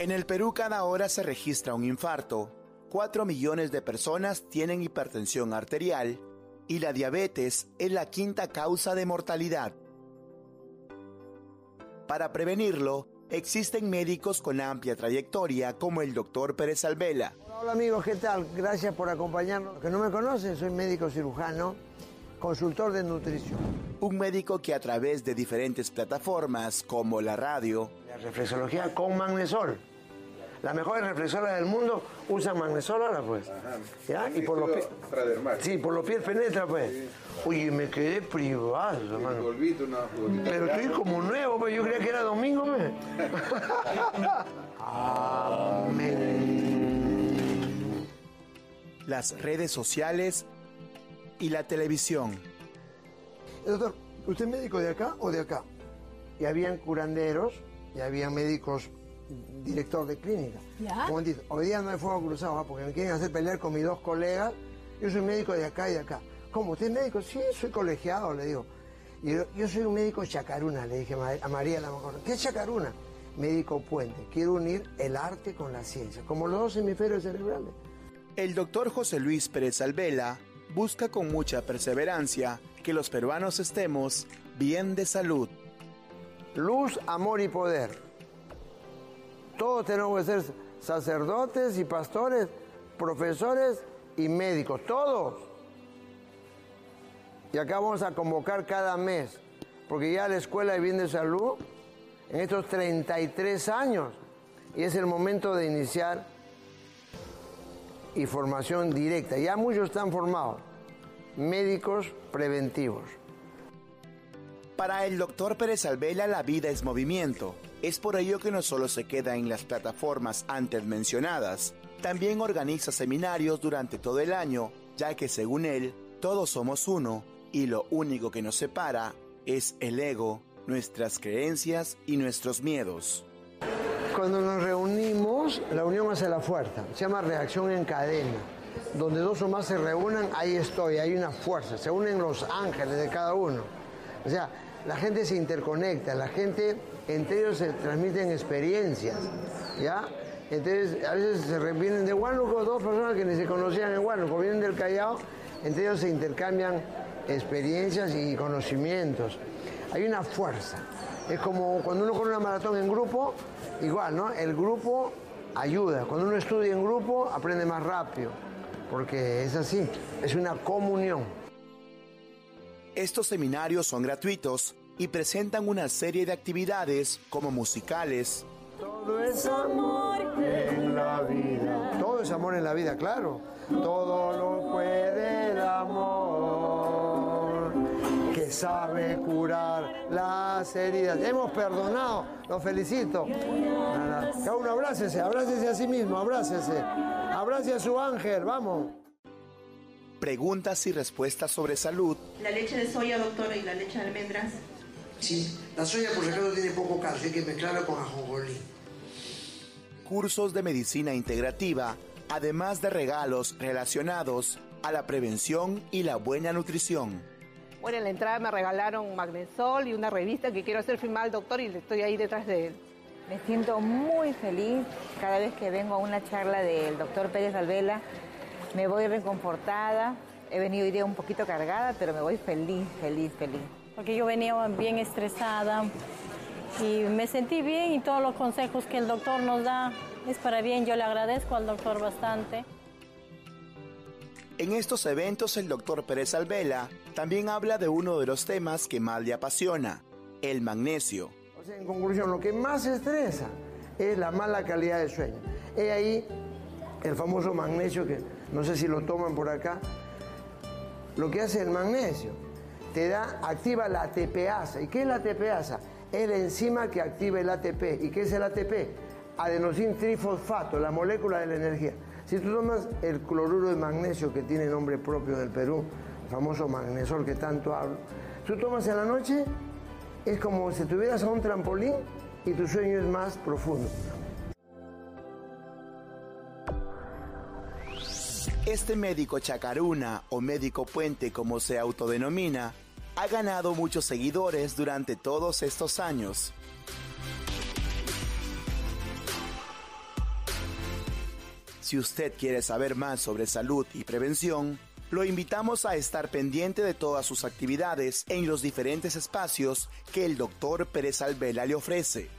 En el Perú cada hora se registra un infarto. 4 millones de personas tienen hipertensión arterial y la diabetes es la quinta causa de mortalidad. Para prevenirlo, existen médicos con amplia trayectoria como el doctor Pérez Alvela. Hola amigos, ¿qué tal? Gracias por acompañarnos. que no me conocen, soy médico cirujano, consultor de nutrición. Un médico que a través de diferentes plataformas como la radio, la reflexología con magnesol, las mejores reflexoras del mundo usan magnesol ahora pues. ¿Ya? Y por los pies. Sí, por los pies penetra pues. Oye, me quedé privado, hermano. Pero estoy como nuevo, pues yo creía que era domingo, pues. Amén. Las redes sociales y la televisión. Doctor, ¿usted es médico de acá o de acá? Y habían curanderos, y habían médicos director de clínica. ¿Ya? hoy día no hay fuego cruzado, ¿ah? porque me quieren hacer pelear con mis dos colegas. Yo soy médico de acá y de acá. ¿Cómo? ¿Usted es médico? Sí, soy colegiado, le digo. Y yo, soy un médico chacaruna, le dije a María la mejor. ¿Qué es chacaruna? Médico puente. Quiero unir el arte con la ciencia, como los dos hemisferios cerebrales. El doctor José Luis Pérez Alvela busca con mucha perseverancia que los peruanos estemos bien de salud. Luz, amor y poder todos tenemos que ser sacerdotes y pastores, profesores y médicos, todos. Y acá vamos a convocar cada mes, porque ya la Escuela de Bien de Salud, en estos 33 años, y es el momento de iniciar y formación directa. Ya muchos están formados, médicos preventivos. Para el doctor Pérez Alvela la vida es movimiento es por ello que no solo se queda en las plataformas antes mencionadas, también organiza seminarios durante todo el año, ya que según él, todos somos uno y lo único que nos separa es el ego, nuestras creencias y nuestros miedos. Cuando nos reunimos, la unión hace la fuerza, se llama reacción en cadena. Donde dos o más se reúnan, ahí estoy, hay una fuerza, se unen los ángeles de cada uno. O sea, la gente se interconecta, la gente entre ellos se transmiten experiencias, ¿ya? Entonces, a veces se vienen de Huánuco dos personas que ni se conocían en Huánuco, vienen del Callao, entre ellos se intercambian experiencias y conocimientos. Hay una fuerza. Es como cuando uno corre una maratón en grupo, igual, ¿no? El grupo ayuda. Cuando uno estudia en grupo, aprende más rápido, porque es así, es una comunión. Estos seminarios son gratuitos y presentan una serie de actividades como musicales. Todo es amor en la vida. Todo es amor en la vida, claro. Todo lo puede el amor que sabe curar las heridas. Hemos perdonado, los felicito. Cada uno abrácese, abrácese a sí mismo, abrácese. Abrace a su ángel, vamos. Preguntas y respuestas sobre salud. La leche de soya, doctora, y la leche de almendras Sí, la soya por ejemplo tiene poco calcio, hay que mezclarla con ajonjolí. Cursos de medicina integrativa, además de regalos relacionados a la prevención y la buena nutrición. Bueno, en la entrada me regalaron magnesol y una revista que quiero hacer firmar al doctor y estoy ahí detrás de él. Me siento muy feliz cada vez que vengo a una charla del doctor Pérez Alvela. Me voy reconfortada. He venido hoy día un poquito cargada, pero me voy feliz, feliz, feliz porque yo venía bien estresada y me sentí bien y todos los consejos que el doctor nos da es para bien. Yo le agradezco al doctor bastante. En estos eventos el doctor Pérez Alvela también habla de uno de los temas que más le apasiona, el magnesio. O sea, en conclusión, lo que más estresa es la mala calidad de sueño. He ahí el famoso magnesio que no sé si lo toman por acá. Lo que hace el magnesio te da, activa la ATPasa. ¿Y qué es la ATPasa? Es la enzima que activa el ATP. ¿Y qué es el ATP? Adenosín trifosfato, la molécula de la energía. Si tú tomas el cloruro de magnesio que tiene nombre propio del Perú, el famoso magnesol que tanto hablo, tú tomas en la noche, es como si tuvieras a un trampolín y tu sueño es más profundo. Este médico chacaruna o médico puente como se autodenomina, ha ganado muchos seguidores durante todos estos años. Si usted quiere saber más sobre salud y prevención, lo invitamos a estar pendiente de todas sus actividades en los diferentes espacios que el doctor Pérez Alvela le ofrece.